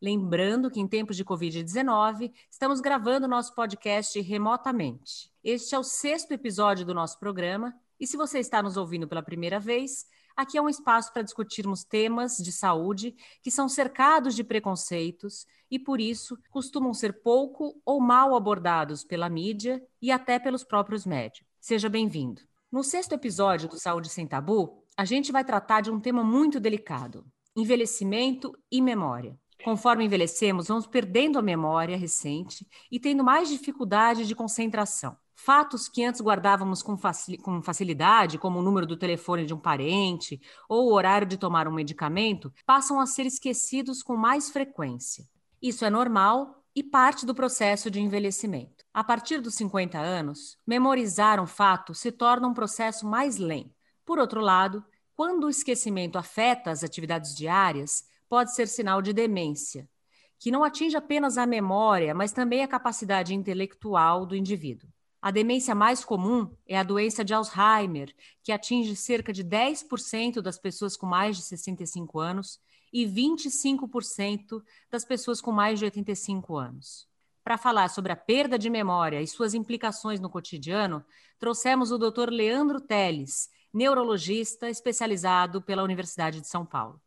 Lembrando que em tempos de Covid-19, estamos gravando nosso podcast remotamente. Este é o sexto episódio do nosso programa, e se você está nos ouvindo pela primeira vez, aqui é um espaço para discutirmos temas de saúde que são cercados de preconceitos e, por isso, costumam ser pouco ou mal abordados pela mídia e até pelos próprios médicos. Seja bem-vindo. No sexto episódio do Saúde Sem Tabu, a gente vai tratar de um tema muito delicado: envelhecimento e memória. Conforme envelhecemos, vamos perdendo a memória recente e tendo mais dificuldade de concentração. Fatos que antes guardávamos com, facilidade, como o número do telefone de um parente ou o horário de tomar um medicamento, passam a ser esquecidos com mais frequência. Isso é normal e parte do processo de envelhecimento. A partir dos 50 anos, memorizar um fato se torna um processo mais lento. Por outro lado, quando o esquecimento afeta as atividades diárias, pode ser sinal de demência, que não atinge apenas a memória, mas também a capacidade intelectual do indivíduo. A demência mais comum é a doença de Alzheimer, que atinge cerca de 10% das pessoas com mais de 65 anos e 25% das pessoas com mais de 85 anos. Para falar sobre a perda de memória e suas implicações no cotidiano, trouxemos o Dr. Leandro Teles, neurologista especializado pela Universidade de São Paulo.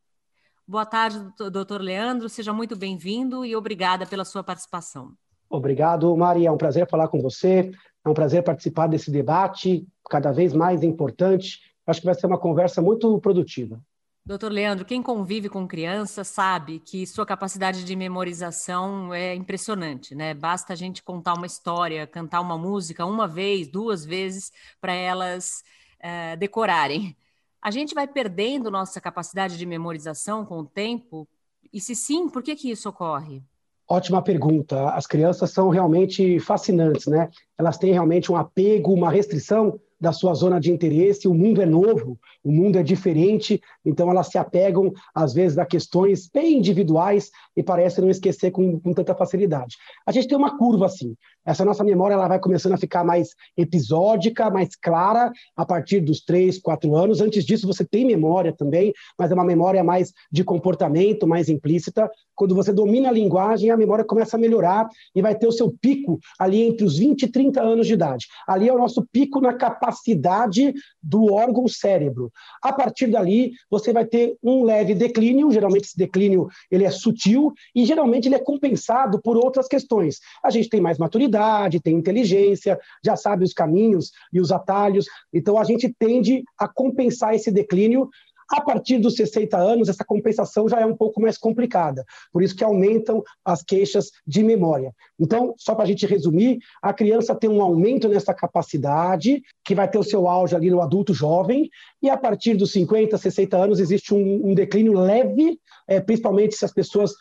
Boa tarde, doutor Leandro, seja muito bem-vindo e obrigada pela sua participação. Obrigado, Maria, é um prazer falar com você, é um prazer participar desse debate, cada vez mais importante. Acho que vai ser uma conversa muito produtiva. Doutor Leandro, quem convive com criança sabe que sua capacidade de memorização é impressionante, né? Basta a gente contar uma história, cantar uma música uma vez, duas vezes, para elas uh, decorarem. A gente vai perdendo nossa capacidade de memorização com o tempo? E se sim, por que, que isso ocorre? Ótima pergunta. As crianças são realmente fascinantes, né? Elas têm realmente um apego, uma restrição da sua zona de interesse, o mundo é novo, o mundo é diferente, então elas se apegam, às vezes, a questões bem individuais e parecem não esquecer com, com tanta facilidade. A gente tem uma curva assim, essa nossa memória ela vai começando a ficar mais episódica, mais clara a partir dos três, quatro anos. Antes disso, você tem memória também, mas é uma memória mais de comportamento, mais implícita. Quando você domina a linguagem, a memória começa a melhorar e vai ter o seu pico ali entre os 20 e 30 anos de idade. Ali é o nosso pico na capacidade do órgão cérebro. A partir dali, você vai ter um leve declínio, geralmente esse declínio ele é sutil e geralmente ele é compensado por outras questões. A gente tem mais maturidade, tem inteligência, já sabe os caminhos e os atalhos. Então, a gente tende a compensar esse declínio a partir dos 60 anos, essa compensação já é um pouco mais complicada, por isso que aumentam as queixas de memória. Então, só para a gente resumir, a criança tem um aumento nessa capacidade, que vai ter o seu auge ali no adulto jovem, e a partir dos 50, 60 anos existe um, um declínio leve, é, principalmente se as pessoas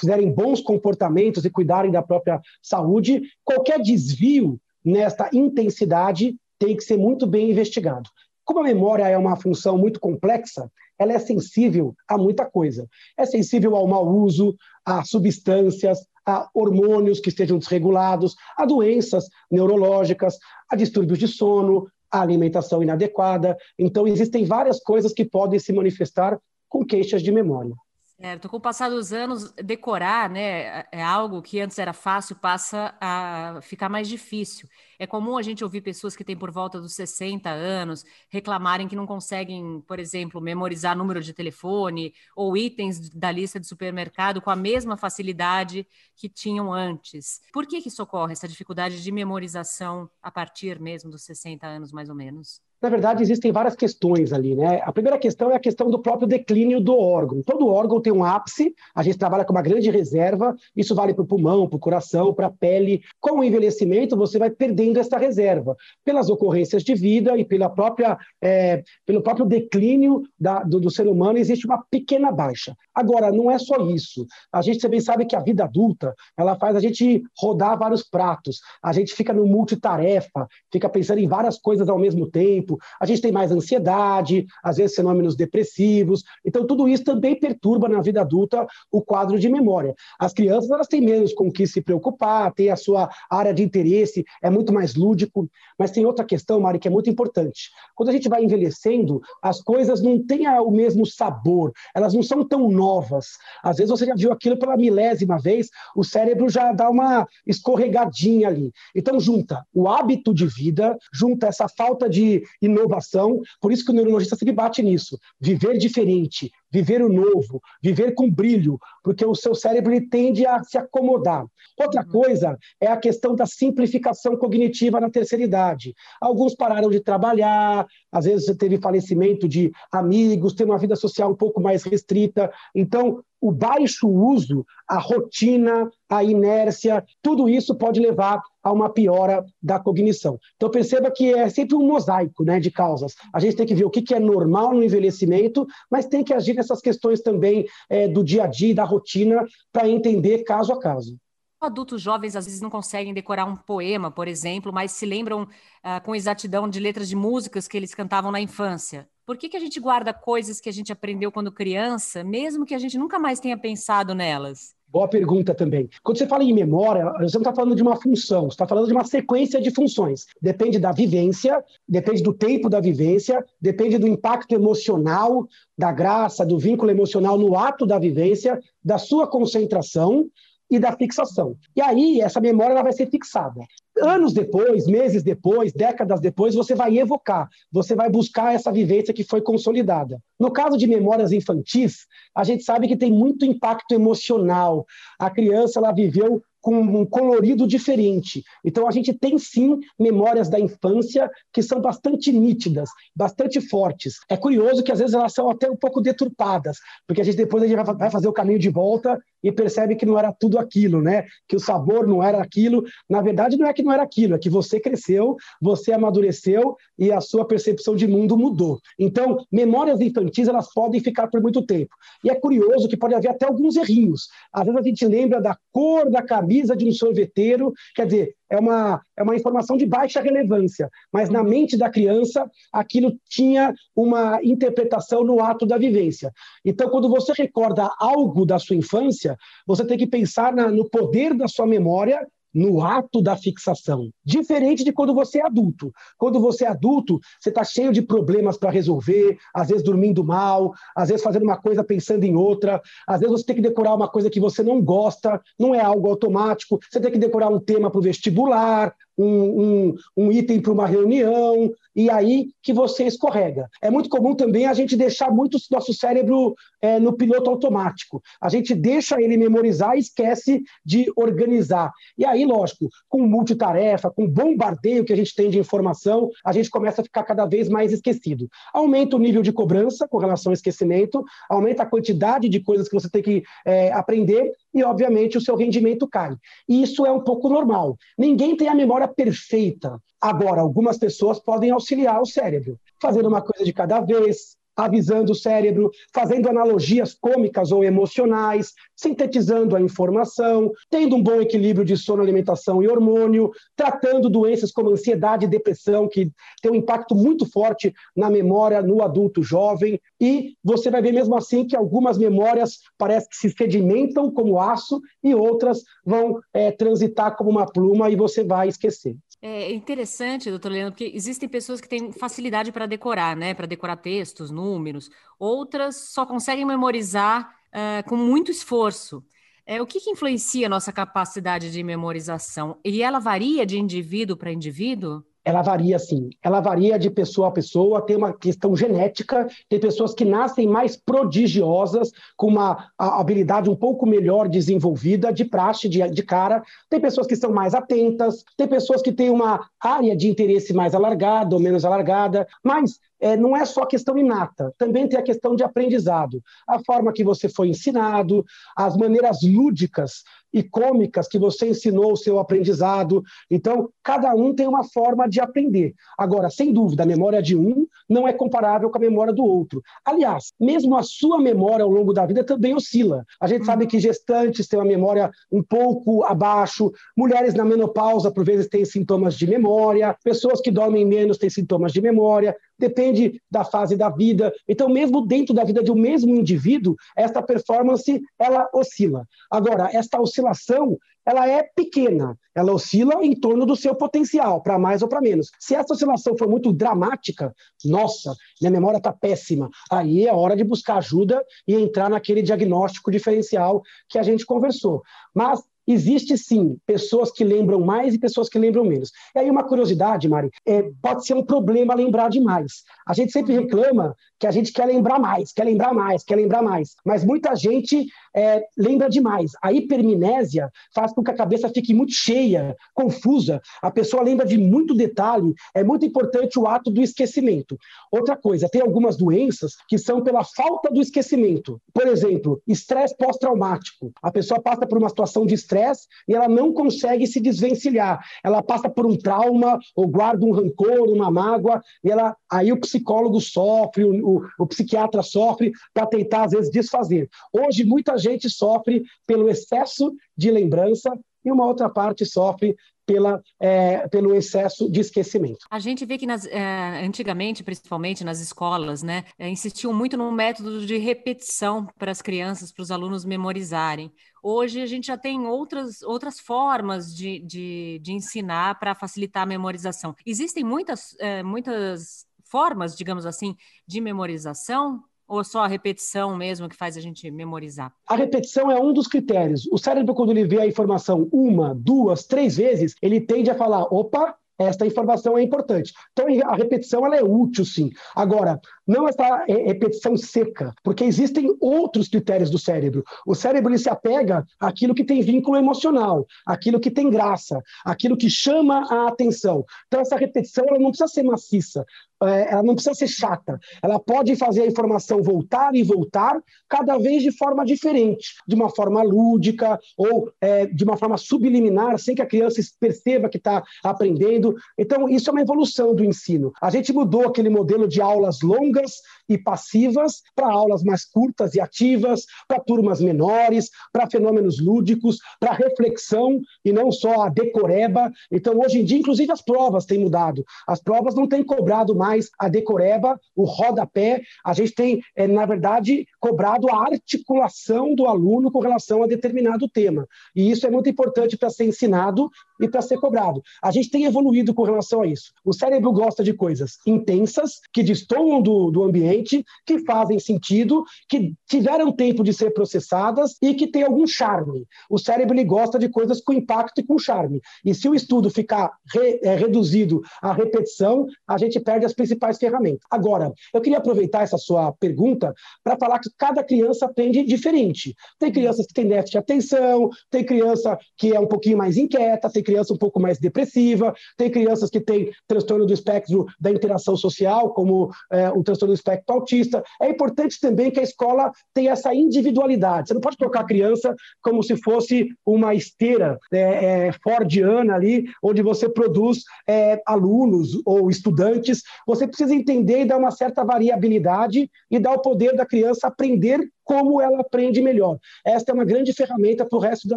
fizerem bons comportamentos e cuidarem da própria saúde. Qualquer desvio nesta intensidade tem que ser muito bem investigado. Como a memória é uma função muito complexa, ela é sensível a muita coisa. É sensível ao mau uso, a substâncias, a hormônios que estejam desregulados, a doenças neurológicas, a distúrbios de sono, a alimentação inadequada. Então, existem várias coisas que podem se manifestar com queixas de memória. Certo, com o passar dos anos, decorar, né, é algo que antes era fácil, passa a ficar mais difícil. É comum a gente ouvir pessoas que têm por volta dos 60 anos reclamarem que não conseguem, por exemplo, memorizar número de telefone ou itens da lista de supermercado com a mesma facilidade que tinham antes. Por que, que isso ocorre, essa dificuldade de memorização a partir mesmo dos 60 anos, mais ou menos? Na verdade, existem várias questões ali, né? A primeira questão é a questão do próprio declínio do órgão. Todo órgão tem um ápice, a gente trabalha com uma grande reserva, isso vale para o pulmão, para o coração, para a pele. Com o envelhecimento, você vai perdendo essa reserva, pelas ocorrências de vida e pela própria, é, pelo próprio declínio da, do, do, ser humano, existe uma pequena baixa. Agora, não é só isso. A gente também sabe que a vida adulta, ela faz a gente rodar vários pratos, a gente fica no multitarefa, fica pensando em várias coisas ao mesmo tempo, tempo, a gente tem mais ansiedade, às vezes fenômenos depressivos. Então, tudo isso também perturba na vida adulta o quadro de memória. As crianças elas têm menos com o que se preocupar, têm a sua área de interesse, é muito mais lúdico. Mas tem outra questão, Mari, que é muito importante. Quando a gente vai envelhecendo, as coisas não têm o mesmo sabor, elas não são tão novas. Às vezes você já viu aquilo pela milésima vez, o cérebro já dá uma escorregadinha ali. Então, junta o hábito de vida, junta essa falta de inovação, por isso que o neurologista sempre bate nisso. Viver diferente, viver o novo, viver com brilho, porque o seu cérebro ele tende a se acomodar. Outra uhum. coisa é a questão da simplificação cognitiva na terceira idade. Alguns pararam de trabalhar, às vezes teve falecimento de amigos, tem uma vida social um pouco mais restrita. Então, o baixo uso, a rotina, a inércia, tudo isso pode levar a uma piora da cognição. Então perceba que é sempre um mosaico né, de causas. A gente tem que ver o que é normal no envelhecimento, mas tem que agir nessas questões também é, do dia a dia, da rotina, para entender caso a caso. Adultos jovens às vezes não conseguem decorar um poema, por exemplo, mas se lembram ah, com exatidão de letras de músicas que eles cantavam na infância. Por que, que a gente guarda coisas que a gente aprendeu quando criança, mesmo que a gente nunca mais tenha pensado nelas? Boa pergunta também. Quando você fala em memória, você não está falando de uma função, você está falando de uma sequência de funções. Depende da vivência, depende do tempo da vivência, depende do impacto emocional, da graça, do vínculo emocional no ato da vivência, da sua concentração e da fixação. E aí, essa memória ela vai ser fixada. Anos depois, meses depois, décadas depois, você vai evocar, você vai buscar essa vivência que foi consolidada. No caso de memórias infantis, a gente sabe que tem muito impacto emocional. A criança ela viveu com um colorido diferente. Então, a gente tem sim memórias da infância que são bastante nítidas, bastante fortes. É curioso que às vezes elas são até um pouco deturpadas, porque a gente depois a gente vai fazer o caminho de volta e percebe que não era tudo aquilo, né? Que o sabor não era aquilo. Na verdade, não é que não era aquilo, é que você cresceu, você amadureceu e a sua percepção de mundo mudou. Então, memórias infantis elas podem ficar por muito tempo. E é curioso que pode haver até alguns errinhos. Às vezes a gente lembra da cor da camisa de um sorveteiro, quer dizer, é uma, é uma informação de baixa relevância, mas na mente da criança aquilo tinha uma interpretação no ato da vivência. Então, quando você recorda algo da sua infância, você tem que pensar na, no poder da sua memória no ato da fixação. Diferente de quando você é adulto. Quando você é adulto, você está cheio de problemas para resolver, às vezes dormindo mal, às vezes fazendo uma coisa pensando em outra, às vezes você tem que decorar uma coisa que você não gosta, não é algo automático, você tem que decorar um tema para o vestibular, um, um, um item para uma reunião, e aí que você escorrega. É muito comum também a gente deixar muito o nosso cérebro é, no piloto automático. A gente deixa ele memorizar e esquece de organizar. E aí, lógico, com multitarefa, com bombardeio que a gente tem de informação, a gente começa a ficar cada vez mais esquecido. Aumenta o nível de cobrança com relação ao esquecimento, aumenta a quantidade de coisas que você tem que é, aprender e, obviamente, o seu rendimento cai. E isso é um pouco normal. Ninguém tem a memória perfeita. Agora, algumas pessoas podem auxiliar o cérebro, fazendo uma coisa de cada vez, avisando o cérebro, fazendo analogias cômicas ou emocionais, sintetizando a informação, tendo um bom equilíbrio de sono, alimentação e hormônio, tratando doenças como ansiedade e depressão, que tem um impacto muito forte na memória no adulto jovem. E você vai ver mesmo assim que algumas memórias parece que se sedimentam como aço e outras vão é, transitar como uma pluma e você vai esquecer. É interessante, doutor Leandro, porque existem pessoas que têm facilidade para decorar, né? Para decorar textos, números. Outras só conseguem memorizar uh, com muito esforço. É, o que, que influencia a nossa capacidade de memorização? E ela varia de indivíduo para indivíduo? Ela varia sim. Ela varia de pessoa a pessoa, tem uma questão genética, tem pessoas que nascem mais prodigiosas, com uma habilidade um pouco melhor desenvolvida, de praxe, de, de cara. Tem pessoas que são mais atentas, tem pessoas que têm uma área de interesse mais alargada ou menos alargada, mas é, não é só questão inata, também tem a questão de aprendizado. A forma que você foi ensinado, as maneiras lúdicas e cômicas que você ensinou o seu aprendizado. Então, cada um tem uma forma de aprender. Agora, sem dúvida, a memória de um não é comparável com a memória do outro. Aliás, mesmo a sua memória ao longo da vida também oscila. A gente sabe que gestantes têm uma memória um pouco abaixo, mulheres na menopausa, por vezes, têm sintomas de memória, pessoas que dormem menos têm sintomas de memória, depende da fase da vida. Então, mesmo dentro da vida de um mesmo indivíduo, esta performance ela oscila. Agora, esta oscilação ela é pequena, ela oscila em torno do seu potencial, para mais ou para menos. Se essa oscilação for muito dramática, nossa, minha memória está péssima, aí é hora de buscar ajuda e entrar naquele diagnóstico diferencial que a gente conversou. Mas Existe sim pessoas que lembram mais e pessoas que lembram menos. E aí, uma curiosidade, Mari, é, pode ser um problema lembrar demais. A gente sempre reclama que a gente quer lembrar mais, quer lembrar mais, quer lembrar mais. Mas muita gente é, lembra demais. A hipermnésia faz com que a cabeça fique muito cheia, confusa. A pessoa lembra de muito detalhe. É muito importante o ato do esquecimento. Outra coisa, tem algumas doenças que são pela falta do esquecimento. Por exemplo, estresse pós-traumático. A pessoa passa por uma situação de estresse e ela não consegue se desvencilhar. Ela passa por um trauma ou guarda um rancor, uma mágoa, e ela, aí o psicólogo sofre, o, o, o psiquiatra sofre para tentar, às vezes, desfazer. Hoje, muita gente sofre pelo excesso de lembrança e uma outra parte sofre pela, é, pelo excesso de esquecimento. A gente vê que nas, é, antigamente, principalmente nas escolas, né, é, insistiam muito no método de repetição para as crianças, para os alunos memorizarem. Hoje a gente já tem outras, outras formas de, de, de ensinar para facilitar a memorização. Existem muitas, é, muitas formas, digamos assim, de memorização? Ou só a repetição mesmo que faz a gente memorizar? A repetição é um dos critérios. O cérebro, quando ele vê a informação uma, duas, três vezes, ele tende a falar: opa, esta informação é importante. Então, a repetição ela é útil, sim. Agora, não essa repetição seca, porque existem outros critérios do cérebro. O cérebro ele se apega àquilo que tem vínculo emocional, àquilo que tem graça, àquilo que chama a atenção. Então, essa repetição ela não precisa ser maciça. É, ela não precisa ser chata. Ela pode fazer a informação voltar e voltar, cada vez de forma diferente, de uma forma lúdica ou é, de uma forma subliminar, sem que a criança perceba que está aprendendo. Então, isso é uma evolução do ensino. A gente mudou aquele modelo de aulas longas e passivas para aulas mais curtas e ativas, para turmas menores, para fenômenos lúdicos, para reflexão e não só a decoreba. Então, hoje em dia, inclusive, as provas têm mudado. As provas não têm cobrado mais mais a decoreba, o rodapé. A gente tem, é, na verdade, cobrado a articulação do aluno com relação a determinado tema. E isso é muito importante para ser ensinado e para ser cobrado. A gente tem evoluído com relação a isso. O cérebro gosta de coisas intensas, que destoam do, do ambiente, que fazem sentido, que tiveram tempo de ser processadas e que tem algum charme. O cérebro ele gosta de coisas com impacto e com charme. E se o estudo ficar re, é, reduzido à repetição, a gente perde as principais ferramentas. Agora, eu queria aproveitar essa sua pergunta para falar que cada criança aprende diferente. Tem crianças que têm déficit de atenção, tem criança que é um pouquinho mais inquieta, tem criança um pouco mais depressiva, tem crianças que têm transtorno do espectro da interação social, como é, o transtorno do espectro autista. É importante também que a escola tenha essa individualidade. Você não pode colocar a criança como se fosse uma esteira é, é, fordiana ali, onde você produz é, alunos ou estudantes você precisa entender e dar uma certa variabilidade e dar o poder da criança aprender como ela aprende melhor. Esta é uma grande ferramenta para o resto da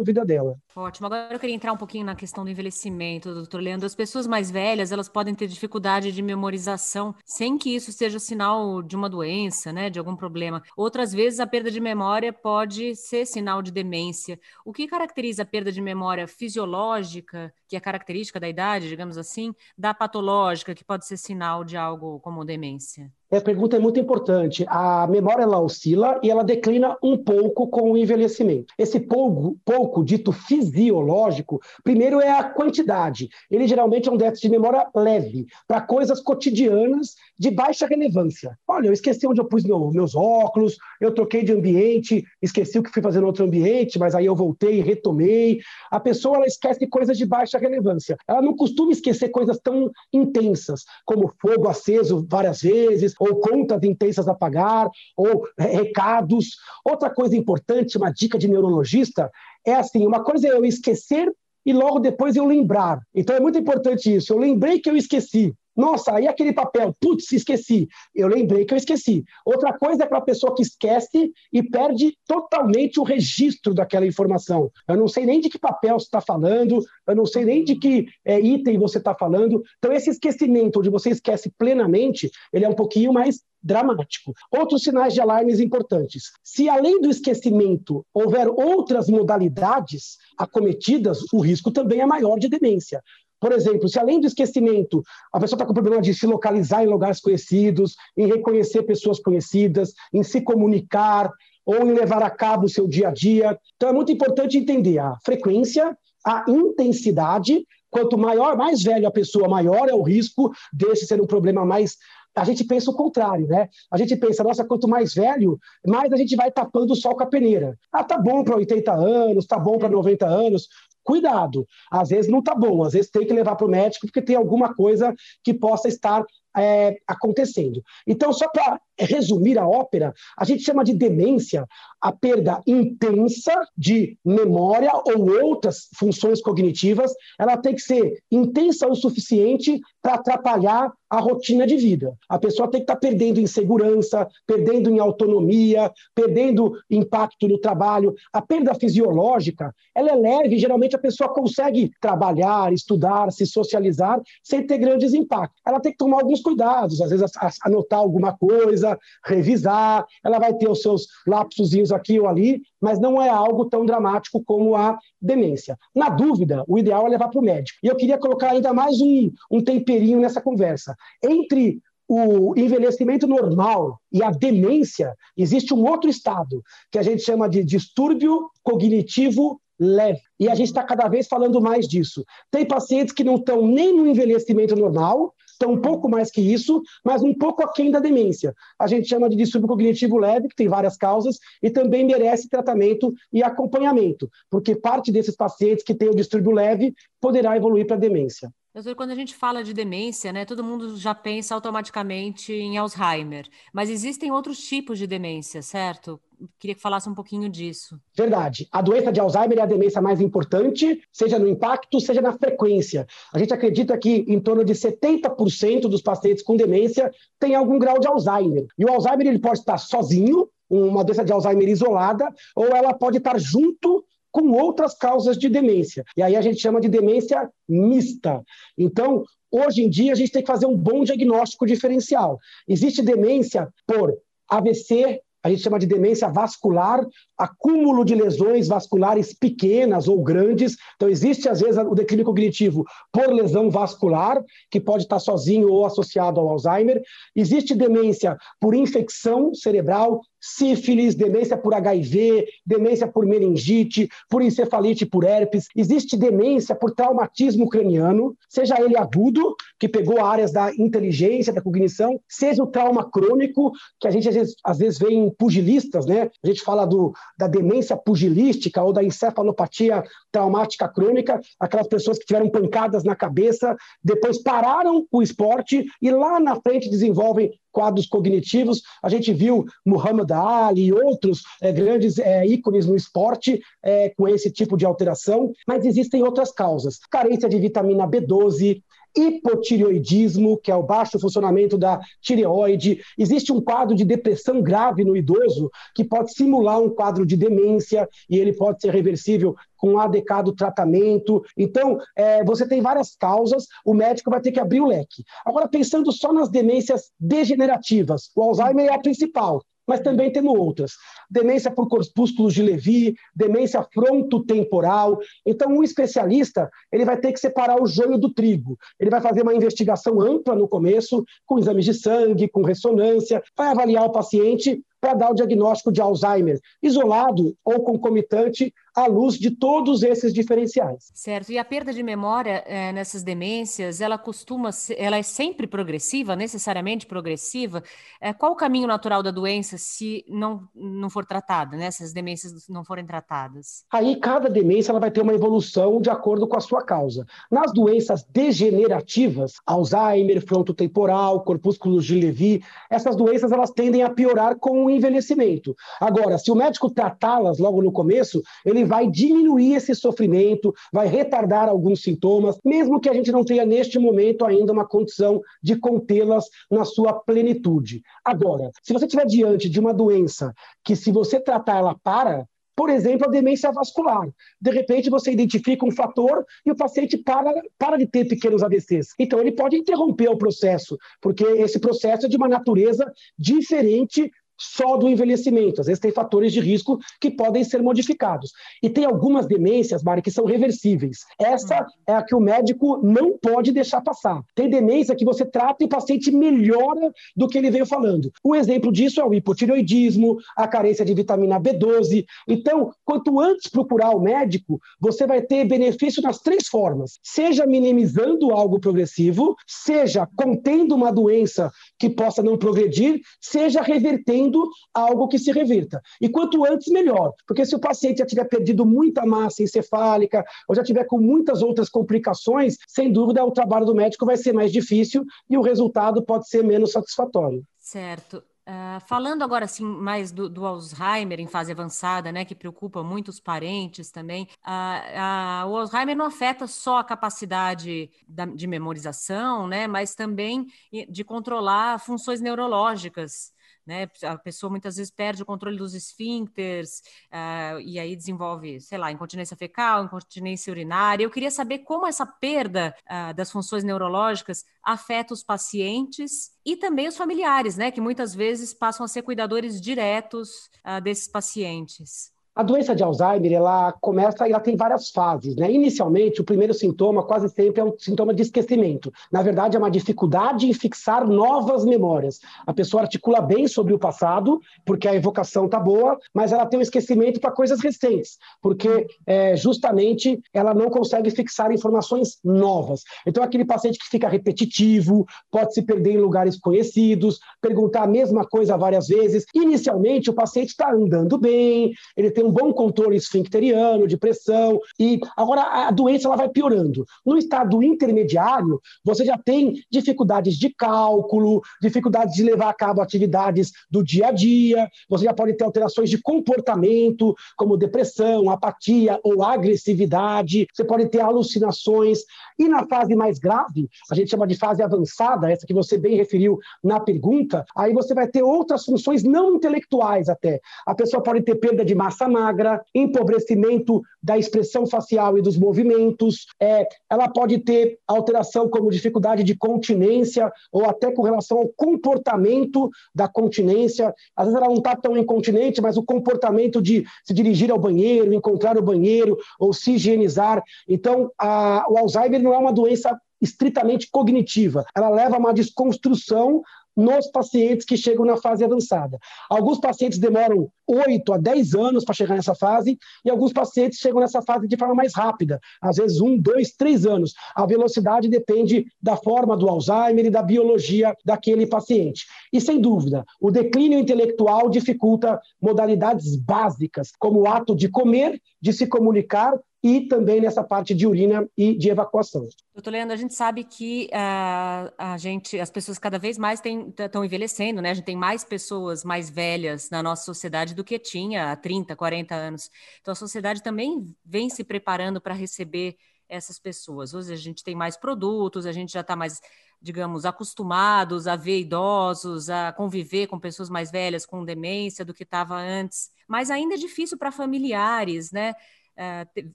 vida dela. Ótimo. Agora eu queria entrar um pouquinho na questão do envelhecimento, doutor Leandro. As pessoas mais velhas, elas podem ter dificuldade de memorização sem que isso seja sinal de uma doença, né, de algum problema. Outras vezes a perda de memória pode ser sinal de demência. O que caracteriza a perda de memória fisiológica, que é característica da idade, digamos assim, da patológica, que pode ser sinal de algo como demência? Essa pergunta é muito importante. A memória ela oscila e ela declina um pouco com o envelhecimento. Esse pouco, pouco dito fisiológico, primeiro é a quantidade. Ele geralmente é um déficit de memória leve, para coisas cotidianas de baixa relevância. Olha, eu esqueci onde eu pus meu, meus óculos, eu troquei de ambiente, esqueci o que fui fazer no outro ambiente, mas aí eu voltei e retomei. A pessoa ela esquece coisas de baixa relevância. Ela não costuma esquecer coisas tão intensas, como fogo aceso várias vezes, ou contas intensas a pagar, ou recados. Outra coisa importante, uma dica de neurologista, é assim: uma coisa é eu esquecer e logo depois eu lembrar. Então é muito importante isso. Eu lembrei que eu esqueci. Nossa, aí aquele papel, putz, esqueci. Eu lembrei que eu esqueci. Outra coisa é para a pessoa que esquece e perde totalmente o registro daquela informação. Eu não sei nem de que papel você está falando, eu não sei nem de que é, item você está falando. Então, esse esquecimento, onde você esquece plenamente, ele é um pouquinho mais dramático. Outros sinais de alarmes importantes. Se além do esquecimento houver outras modalidades acometidas, o risco também é maior de demência. Por exemplo, se além do esquecimento, a pessoa está com problema de se localizar em lugares conhecidos, em reconhecer pessoas conhecidas, em se comunicar ou em levar a cabo o seu dia a dia. Então é muito importante entender a frequência, a intensidade. Quanto maior, mais velho a pessoa, maior é o risco desse ser um problema mais a gente pensa o contrário, né? A gente pensa, nossa, quanto mais velho, mais a gente vai tapando o sol com a peneira. Ah, tá bom para 80 anos, tá bom para 90 anos, cuidado. Às vezes não está bom, às vezes tem que levar para o médico porque tem alguma coisa que possa estar é, acontecendo. Então, só para resumir a ópera, a gente chama de demência a perda intensa de memória ou outras funções cognitivas. Ela tem que ser intensa o suficiente para atrapalhar a rotina de vida. A pessoa tem que estar tá perdendo em segurança, perdendo em autonomia, perdendo impacto no trabalho. A perda fisiológica, ela é leve, geralmente a pessoa consegue trabalhar, estudar, se socializar sem ter grandes impactos. Ela tem que tomar alguns cuidados, às vezes anotar alguma coisa, revisar, ela vai ter os seus lapsozinhos aqui ou ali, mas não é algo tão dramático como a demência. Na dúvida, o ideal é levar para o médico. E eu queria colocar ainda mais um, um temperinho nessa conversa. Entre o envelhecimento normal e a demência, existe um outro estado, que a gente chama de distúrbio cognitivo leve. E a gente está cada vez falando mais disso. Tem pacientes que não estão nem no envelhecimento normal, estão um pouco mais que isso, mas um pouco aquém da demência. A gente chama de distúrbio cognitivo leve, que tem várias causas, e também merece tratamento e acompanhamento, porque parte desses pacientes que têm o distúrbio leve poderá evoluir para demência. Doutor, quando a gente fala de demência, né, todo mundo já pensa automaticamente em Alzheimer, mas existem outros tipos de demência, certo? Queria que falasse um pouquinho disso. Verdade. A doença de Alzheimer é a demência mais importante, seja no impacto, seja na frequência. A gente acredita que em torno de 70% dos pacientes com demência têm algum grau de Alzheimer. E o Alzheimer ele pode estar sozinho, uma doença de Alzheimer isolada, ou ela pode estar junto com outras causas de demência. E aí a gente chama de demência mista. Então, hoje em dia, a gente tem que fazer um bom diagnóstico diferencial. Existe demência por AVC, a gente chama de demência vascular, acúmulo de lesões vasculares pequenas ou grandes. Então, existe, às vezes, o declínio cognitivo por lesão vascular, que pode estar sozinho ou associado ao Alzheimer. Existe demência por infecção cerebral, sífilis, demência por HIV, demência por meningite, por encefalite por herpes. Existe demência por traumatismo craniano, seja ele agudo, que pegou áreas da inteligência, da cognição, seja o trauma crônico, que a gente às vezes, às vezes vê em pugilistas, né? A gente fala do, da demência pugilística ou da encefalopatia traumática crônica, aquelas pessoas que tiveram pancadas na cabeça, depois pararam o esporte e lá na frente desenvolvem quadros cognitivos. A gente viu Muhammad Ali e outros é, grandes é, ícones no esporte é, com esse tipo de alteração, mas existem outras causas. Carência de vitamina B12, hipotireoidismo, que é o baixo funcionamento da tireoide. Existe um quadro de depressão grave no idoso que pode simular um quadro de demência e ele pode ser reversível com um adequado tratamento. Então, é, você tem várias causas, o médico vai ter que abrir o leque. Agora, pensando só nas demências degenerativas, o Alzheimer é a principal mas também temos outras. Demência por corpúsculos de Levi, demência frontotemporal. Então, um especialista ele vai ter que separar o joio do trigo. Ele vai fazer uma investigação ampla no começo, com exames de sangue, com ressonância, vai avaliar o paciente para dar o diagnóstico de Alzheimer, isolado ou concomitante à luz de todos esses diferenciais. Certo. E a perda de memória é, nessas demências, ela costuma, ser, ela é sempre progressiva, necessariamente progressiva. É, qual o caminho natural da doença se não, não for tratada, né? Se as demências não forem tratadas? Aí cada demência ela vai ter uma evolução de acordo com a sua causa. Nas doenças degenerativas, Alzheimer, frontotemporal, corpúsculos de Levy, essas doenças elas tendem a piorar com o envelhecimento. Agora, se o médico tratá-las logo no começo, ele ele vai diminuir esse sofrimento, vai retardar alguns sintomas, mesmo que a gente não tenha neste momento ainda uma condição de contê-las na sua plenitude. Agora, se você estiver diante de uma doença que, se você tratar, ela para, por exemplo, a demência vascular. De repente, você identifica um fator e o paciente para, para de ter pequenos AVCs. Então, ele pode interromper o processo, porque esse processo é de uma natureza diferente só do envelhecimento. Às vezes tem fatores de risco que podem ser modificados. E tem algumas demências, Mari, que são reversíveis. Essa é a que o médico não pode deixar passar. Tem demência que você trata e o paciente melhora do que ele veio falando. Um exemplo disso é o hipotireoidismo, a carência de vitamina B12. Então, quanto antes procurar o médico, você vai ter benefício nas três formas: seja minimizando algo progressivo, seja contendo uma doença que possa não progredir, seja revertendo algo que se revirta. E quanto antes, melhor. Porque se o paciente já tiver perdido muita massa encefálica ou já tiver com muitas outras complicações, sem dúvida o trabalho do médico vai ser mais difícil e o resultado pode ser menos satisfatório. Certo. Uh, falando agora assim mais do, do, Alzheimer em fase avançada, né, que preocupa muitos parentes também, uh, uh, o Alzheimer não afeta só a capacidade da, de memorização, né, mas também de controlar funções neurológicas né? A pessoa muitas vezes perde o controle dos esfíncteres uh, e aí desenvolve, sei lá, incontinência fecal, incontinência urinária. Eu queria saber como essa perda uh, das funções neurológicas afeta os pacientes e também os familiares, né? Que muitas vezes passam a ser cuidadores diretos uh, desses pacientes. A doença de Alzheimer, ela começa, ela tem várias fases, né? Inicialmente, o primeiro sintoma quase sempre é um sintoma de esquecimento. Na verdade, é uma dificuldade em fixar novas memórias. A pessoa articula bem sobre o passado, porque a evocação tá boa, mas ela tem um esquecimento para coisas recentes, porque é, justamente ela não consegue fixar informações novas. Então, aquele paciente que fica repetitivo, pode se perder em lugares conhecidos, perguntar a mesma coisa várias vezes. Inicialmente, o paciente está andando bem, ele tem um bom controle esfincteriano, de pressão, e agora a doença ela vai piorando. No estado intermediário, você já tem dificuldades de cálculo, dificuldades de levar a cabo atividades do dia a dia, você já pode ter alterações de comportamento, como depressão, apatia ou agressividade, você pode ter alucinações, e na fase mais grave, a gente chama de fase avançada, essa que você bem referiu na pergunta, aí você vai ter outras funções não intelectuais até. A pessoa pode ter perda de massa magra, empobrecimento da expressão facial e dos movimentos, é, ela pode ter alteração como dificuldade de continência ou até com relação ao comportamento da continência. Às vezes ela não está tão incontinente, mas o comportamento de se dirigir ao banheiro, encontrar o banheiro ou se higienizar. Então, a, o Alzheimer não é uma doença estritamente cognitiva. Ela leva a uma desconstrução nos pacientes que chegam na fase avançada. Alguns pacientes demoram 8 a 10 anos para chegar nessa fase, e alguns pacientes chegam nessa fase de forma mais rápida, às vezes um, dois, três anos. A velocidade depende da forma do Alzheimer e da biologia daquele paciente. E sem dúvida, o declínio intelectual dificulta modalidades básicas, como o ato de comer, de se comunicar e também nessa parte de urina e de evacuação. Doutor Leandro, a gente sabe que uh, a gente, as pessoas cada vez mais estão envelhecendo, né? A gente tem mais pessoas mais velhas na nossa sociedade do que tinha há 30, 40 anos. Então a sociedade também vem se preparando para receber essas pessoas. Hoje a gente tem mais produtos, a gente já está mais, digamos, acostumados a ver idosos, a conviver com pessoas mais velhas com demência do que estava antes. Mas ainda é difícil para familiares, né? Uh,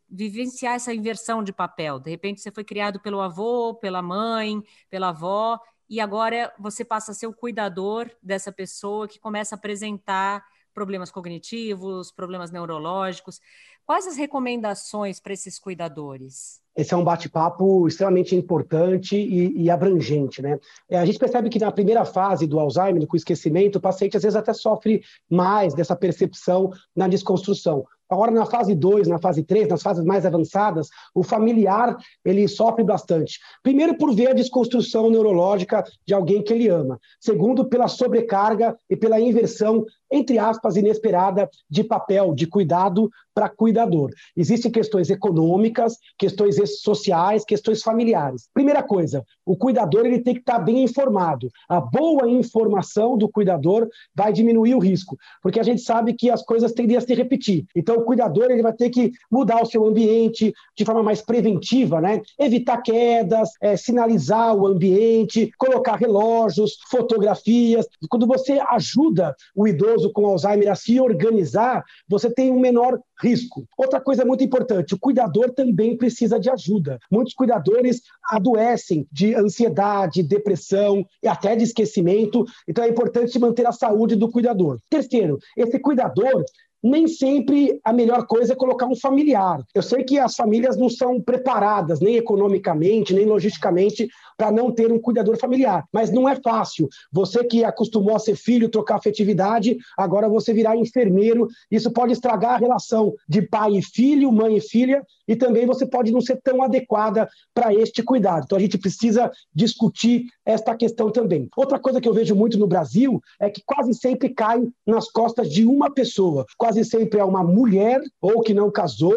vivenciar essa inversão de papel. De repente, você foi criado pelo avô, pela mãe, pela avó, e agora você passa a ser o cuidador dessa pessoa que começa a apresentar problemas cognitivos, problemas neurológicos. Quais as recomendações para esses cuidadores? Esse é um bate-papo extremamente importante e, e abrangente. Né? É, a gente percebe que na primeira fase do Alzheimer, com o esquecimento, o paciente às vezes até sofre mais dessa percepção na desconstrução. Agora, na fase 2, na fase 3, nas fases mais avançadas, o familiar ele sofre bastante. Primeiro, por ver a desconstrução neurológica de alguém que ele ama. Segundo, pela sobrecarga e pela inversão, entre aspas, inesperada de papel, de cuidado para cuidador. Existem questões econômicas, questões sociais, questões familiares. Primeira coisa, o cuidador ele tem que estar bem informado. A boa informação do cuidador vai diminuir o risco, porque a gente sabe que as coisas tendem a se repetir. Então, o cuidador ele vai ter que mudar o seu ambiente de forma mais preventiva, né? Evitar quedas, é, sinalizar o ambiente, colocar relógios, fotografias. Quando você ajuda o idoso com Alzheimer a se organizar, você tem um menor risco. Outra coisa muito importante, o cuidador também precisa de ajuda. Muitos cuidadores adoecem de ansiedade, depressão e até de esquecimento, então é importante manter a saúde do cuidador. Terceiro, esse cuidador nem sempre a melhor coisa é colocar um familiar. Eu sei que as famílias não são preparadas, nem economicamente, nem logisticamente, para não ter um cuidador familiar. Mas não é fácil. Você que acostumou a ser filho, trocar afetividade, agora você virar enfermeiro. Isso pode estragar a relação de pai e filho, mãe e filha, e também você pode não ser tão adequada para este cuidado. Então a gente precisa discutir esta questão também. Outra coisa que eu vejo muito no Brasil é que quase sempre cai nas costas de uma pessoa. Quase sempre é uma mulher, ou que não casou,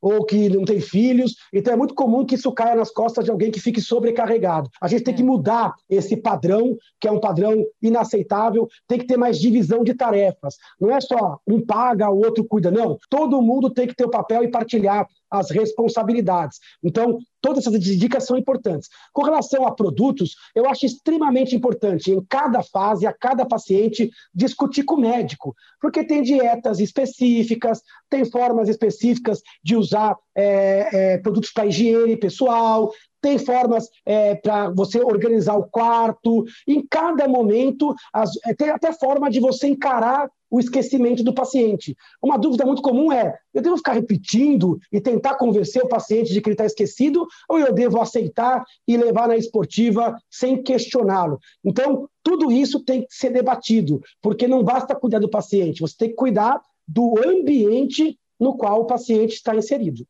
ou que não tem filhos. Então é muito comum que isso caia nas costas de alguém que fique sobrecarregado. A gente tem que é. mudar esse padrão, que é um padrão inaceitável, tem que ter mais divisão de tarefas. Não é só um paga, o outro cuida, não. Todo mundo tem que ter o papel e partilhar as responsabilidades. Então, todas essas dicas são importantes. Com relação a produtos, eu acho extremamente importante, em cada fase, a cada paciente, discutir com o médico, porque tem dietas específicas, tem formas específicas de usar é, é, produtos para higiene pessoal, tem formas é, para você organizar o quarto. Em cada momento, as, é, tem até forma de você encarar o esquecimento do paciente. Uma dúvida muito comum é: eu devo ficar repetindo e tentar convencer o paciente de que ele está esquecido, ou eu devo aceitar e levar na esportiva sem questioná-lo? Então, tudo isso tem que ser debatido, porque não basta cuidar do paciente, você tem que cuidar do ambiente no qual o paciente está inserido.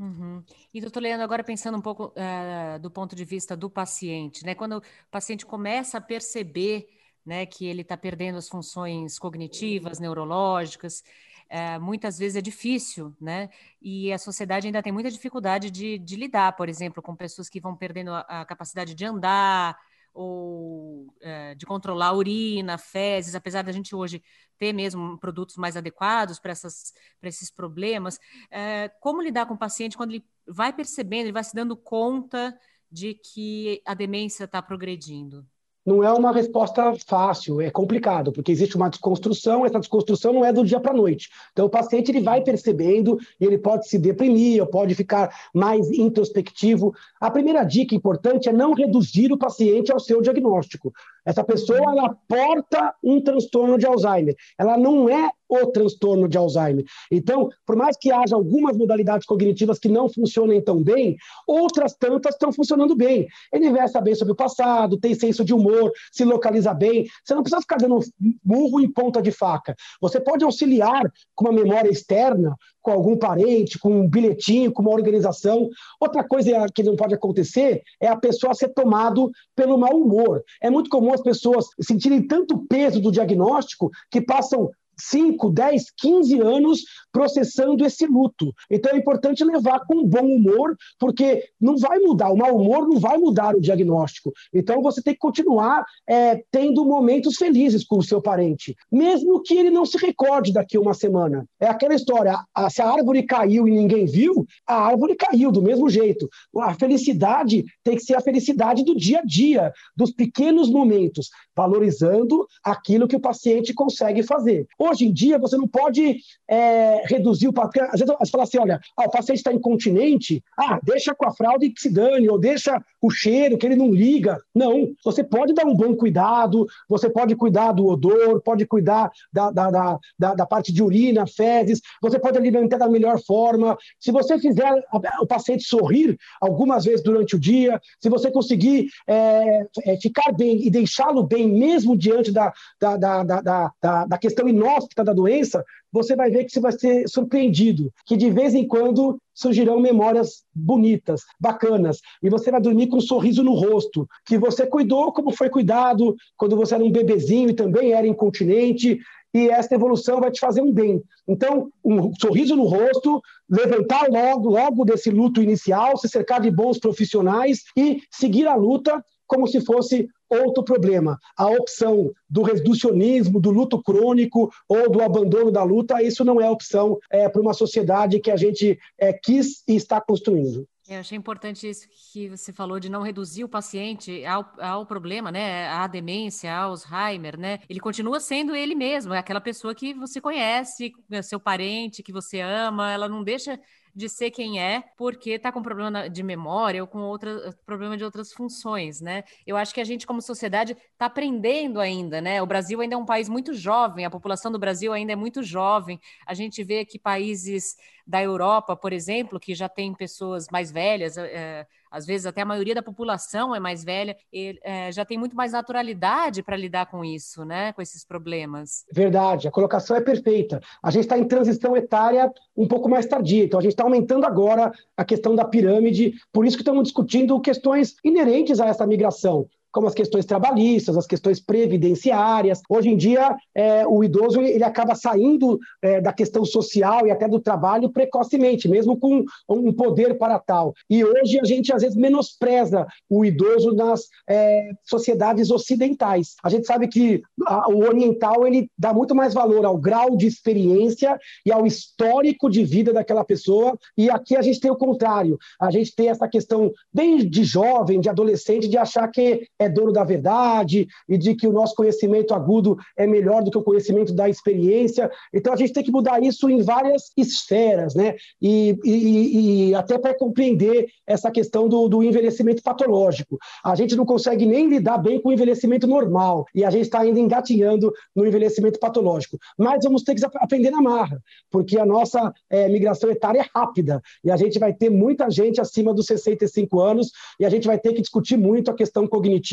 Uhum. E doutor Leandro, agora pensando um pouco uh, do ponto de vista do paciente, né? Quando o paciente começa a perceber né, que ele está perdendo as funções cognitivas, neurológicas. É, muitas vezes é difícil, né? E a sociedade ainda tem muita dificuldade de, de lidar, por exemplo, com pessoas que vão perdendo a, a capacidade de andar ou é, de controlar a urina, fezes, apesar da gente hoje ter mesmo produtos mais adequados para esses problemas. É, como lidar com o paciente quando ele vai percebendo, ele vai se dando conta de que a demência está progredindo? Não é uma resposta fácil, é complicado, porque existe uma desconstrução, essa desconstrução não é do dia para a noite. Então, o paciente ele vai percebendo e ele pode se deprimir, ou pode ficar mais introspectivo. A primeira dica importante é não reduzir o paciente ao seu diagnóstico. Essa pessoa ela porta um transtorno de Alzheimer. Ela não é o transtorno de Alzheimer. Então, por mais que haja algumas modalidades cognitivas que não funcionem tão bem, outras tantas estão funcionando bem. Ele vai saber sobre o passado, tem senso de humor, se localiza bem. Você não precisa ficar dando burro em ponta de faca. Você pode auxiliar com uma memória externa, com algum parente, com um bilhetinho, com uma organização. Outra coisa que não pode acontecer é a pessoa ser tomado pelo mau humor. É muito comum as pessoas sentirem tanto peso do diagnóstico que passam 5, 10, 15 anos processando esse luto. Então é importante levar com bom humor, porque não vai mudar, o mau humor não vai mudar o diagnóstico. Então você tem que continuar é, tendo momentos felizes com o seu parente, mesmo que ele não se recorde daqui uma semana. É aquela história: a, se a árvore caiu e ninguém viu, a árvore caiu do mesmo jeito. A felicidade tem que ser a felicidade do dia a dia, dos pequenos momentos, valorizando aquilo que o paciente consegue fazer. Hoje em dia, você não pode é, reduzir o paciente. Às vezes você fala assim: olha, ah, o paciente está incontinente, ah, deixa com a fralda e que se dane, ou deixa o cheiro, que ele não liga. Não, você pode dar um bom cuidado, você pode cuidar do odor, pode cuidar da, da, da, da, parte de urina, fezes, você pode alimentar da melhor forma. Se você fizer o paciente sorrir algumas vezes durante o dia, se você conseguir é, é, ficar bem e deixá-lo bem, mesmo diante da, da, da, da, da, da questão inóspita da doença, você vai ver que você vai ser surpreendido, que de vez em quando surgirão memórias bonitas, bacanas, e você vai dormir com um sorriso no rosto, que você cuidou como foi cuidado quando você era um bebezinho e também era incontinente, e essa evolução vai te fazer um bem. Então, um sorriso no rosto, levantar logo, logo desse luto inicial, se cercar de bons profissionais e seguir a luta como se fosse outro problema. A opção do reducionismo, do luto crônico ou do abandono da luta, isso não é opção é, para uma sociedade que a gente é, quis e está construindo. Eu achei importante isso que você falou de não reduzir o paciente ao, ao problema, né? À demência, Alzheimer, né? Ele continua sendo ele mesmo, é aquela pessoa que você conhece, é seu parente, que você ama, ela não deixa de ser quem é, porque está com problema de memória ou com outra, problema de outras funções, né? Eu acho que a gente, como sociedade, está aprendendo ainda, né? O Brasil ainda é um país muito jovem, a população do Brasil ainda é muito jovem. A gente vê que países da Europa, por exemplo, que já tem pessoas mais velhas, é, às vezes até a maioria da população é mais velha, e, é, já tem muito mais naturalidade para lidar com isso, né? Com esses problemas. Verdade, a colocação é perfeita. A gente está em transição etária um pouco mais tardia, então a gente está aumentando agora a questão da pirâmide, por isso que estamos discutindo questões inerentes a essa migração como as questões trabalhistas, as questões previdenciárias. Hoje em dia, é, o idoso ele acaba saindo é, da questão social e até do trabalho precocemente, mesmo com um poder para tal. E hoje a gente às vezes menospreza o idoso nas é, sociedades ocidentais. A gente sabe que a, o oriental ele dá muito mais valor ao grau de experiência e ao histórico de vida daquela pessoa. E aqui a gente tem o contrário. A gente tem essa questão desde jovem, de adolescente, de achar que é dono da verdade e de que o nosso conhecimento agudo é melhor do que o conhecimento da experiência. Então a gente tem que mudar isso em várias esferas, né? E, e, e até para compreender essa questão do, do, envelhecimento patológico. A gente não consegue nem lidar bem com o envelhecimento normal e a gente está ainda engatinhando no envelhecimento patológico. Mas vamos ter que aprender na marra, porque a nossa é, migração etária é rápida e a gente vai ter muita gente acima dos 65 anos e a gente vai ter que discutir muito a questão cognitiva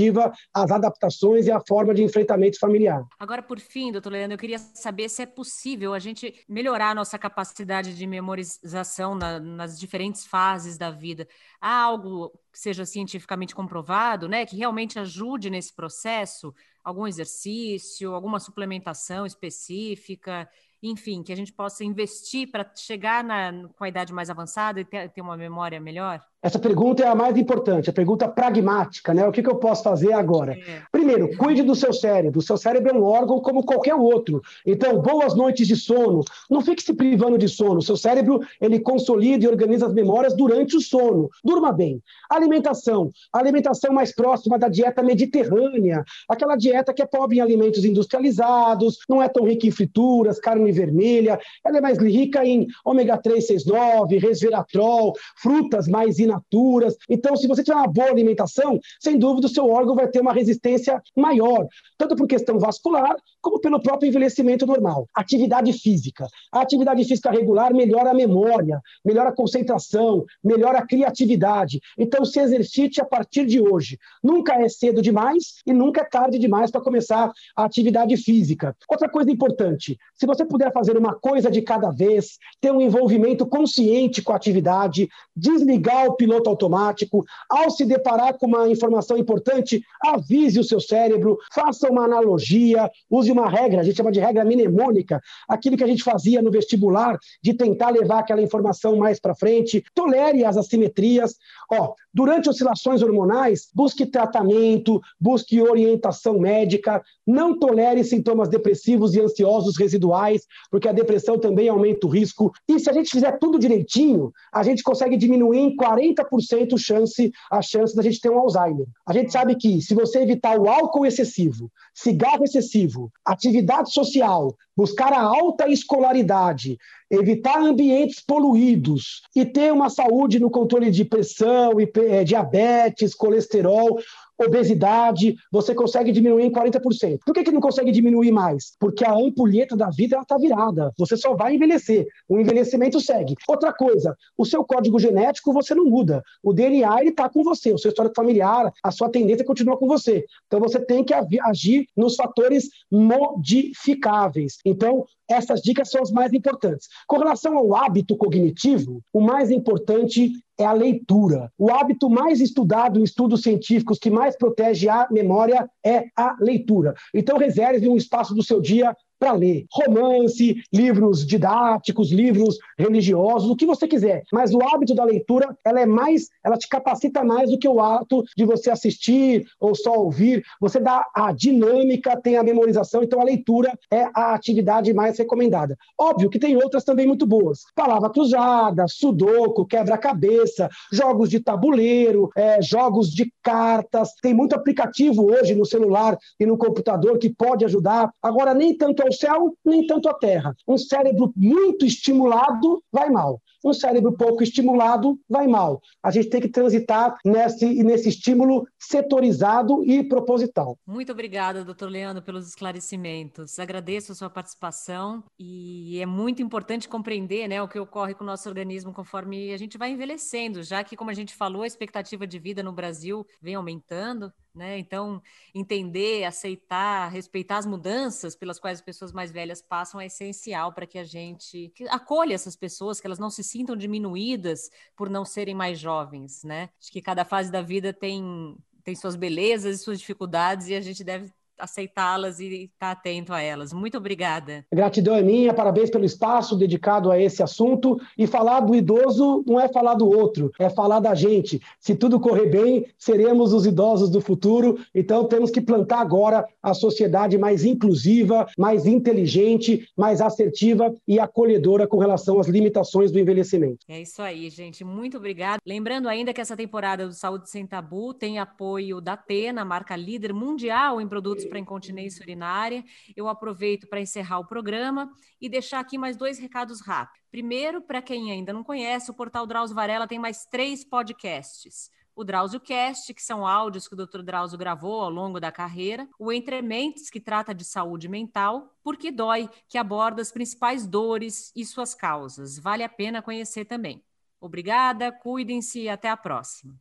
as adaptações e a forma de enfrentamento familiar. Agora, por fim, doutor Leandro, eu queria saber se é possível a gente melhorar a nossa capacidade de memorização na, nas diferentes fases da vida. Há algo que seja cientificamente comprovado, né, que realmente ajude nesse processo? Algum exercício, alguma suplementação específica? enfim, que a gente possa investir para chegar na, com a idade mais avançada e ter, ter, uma memória melhor? Essa pergunta é a mais importante, a pergunta pragmática, né? O que, que eu posso fazer agora? É. Primeiro, cuide do seu cérebro. O seu cérebro é um órgão como qualquer outro. Então, boas noites de sono. Não fique se privando de sono. O seu cérebro, ele consolida e organiza as memórias durante o sono. Durma bem. Alimentação. A alimentação mais próxima da dieta mediterrânea. Aquela dieta que é pobre em alimentos industrializados, não é tão rica em frituras, carne vermelha. Ela é mais rica em ômega 3, 6, 9, resveratrol, frutas mais inaturas. Então, se você tiver uma boa alimentação, sem dúvida o seu órgão vai ter uma resistência maior, tanto por questão vascular, como pelo próprio envelhecimento normal. Atividade física. A atividade física regular melhora a memória, melhora a concentração, melhora a criatividade. Então, se exercite a partir de hoje. Nunca é cedo demais e nunca é tarde demais para começar a atividade física. Outra coisa importante: se você puder fazer uma coisa de cada vez, ter um envolvimento consciente com a atividade, desligar o piloto automático, ao se deparar com uma informação importante, avise o seu cérebro, faça uma analogia, use uma regra, a gente chama de regra mnemônica, aquilo que a gente fazia no vestibular, de tentar levar aquela informação mais para frente, tolere as assimetrias. Ó, durante oscilações hormonais, busque tratamento, busque orientação médica, não tolere sintomas depressivos e ansiosos residuais, porque a depressão também aumenta o risco. E se a gente fizer tudo direitinho, a gente consegue diminuir em 40% chance, a chance da gente ter um Alzheimer. A gente sabe que se você evitar o álcool excessivo, cigarro excessivo, atividade social, buscar a alta escolaridade, evitar ambientes poluídos e ter uma saúde no controle de pressão, eh, diabetes, colesterol, obesidade, você consegue diminuir em 40%. Por que, que não consegue diminuir mais? Porque a ampulheta da vida está virada. Você só vai envelhecer. O envelhecimento segue. Outra coisa, o seu código genético você não muda. O DNA está com você. O seu histórico familiar, a sua tendência continua com você. Então você tem que agir nos fatores modificáveis. Então, essas dicas são as mais importantes. Com relação ao hábito cognitivo, o mais importante é a leitura. O hábito mais estudado em estudos científicos que mais protege a memória é a leitura. Então, reserve um espaço do seu dia para ler. Romance, livros didáticos, livros religiosos, o que você quiser. Mas o hábito da leitura, ela é mais, ela te capacita mais do que o ato de você assistir ou só ouvir. Você dá a dinâmica, tem a memorização, então a leitura é a atividade mais recomendada. Óbvio que tem outras também muito boas. Palavra cruzada, sudoku, quebra-cabeça, jogos de tabuleiro, é, jogos de cartas. Tem muito aplicativo hoje no celular e no computador que pode ajudar. Agora, nem tanto ao céu, nem tanto à terra. Um cérebro muito estimulado vai mal. Um cérebro pouco estimulado vai mal. A gente tem que transitar nesse, nesse estímulo setorizado e proposital. Muito obrigada, doutor Leandro, pelos esclarecimentos. Agradeço a sua participação e é muito importante compreender né, o que ocorre com o nosso organismo conforme a gente vai envelhecendo, já que, como a gente falou, a expectativa de vida no Brasil vem aumentando. Né? Então, entender, aceitar, respeitar as mudanças pelas quais as pessoas mais velhas passam é essencial para que a gente acolha essas pessoas, que elas não se sintam diminuídas por não serem mais jovens, né? Acho que cada fase da vida tem tem suas belezas e suas dificuldades e a gente deve aceitá-las e estar atento a elas. Muito obrigada. Gratidão é minha, parabéns pelo espaço dedicado a esse assunto. E falar do idoso não é falar do outro, é falar da gente. Se tudo correr bem, seremos os idosos do futuro. Então temos que plantar agora a sociedade mais inclusiva, mais inteligente, mais assertiva e acolhedora com relação às limitações do envelhecimento. É isso aí, gente. Muito obrigada. Lembrando ainda que essa temporada do Saúde Sem Tabu tem apoio da Tena, marca líder mundial em produtos para incontinência urinária. Eu aproveito para encerrar o programa e deixar aqui mais dois recados rápidos. Primeiro, para quem ainda não conhece, o portal Drauzio Varela tem mais três podcasts o Drauzio Cast, que são áudios que o Dr. Drauzio gravou ao longo da carreira, o Entre Mentes, que trata de saúde mental, Porque Dói, que aborda as principais dores e suas causas. Vale a pena conhecer também. Obrigada, cuidem-se e até a próxima.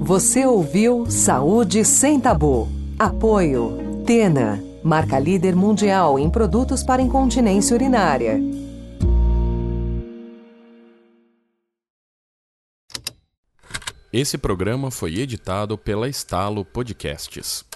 Você ouviu Saúde Sem Tabu. Apoio Tena, marca líder mundial em produtos para incontinência urinária. Esse programa foi editado pela Estalo Podcasts.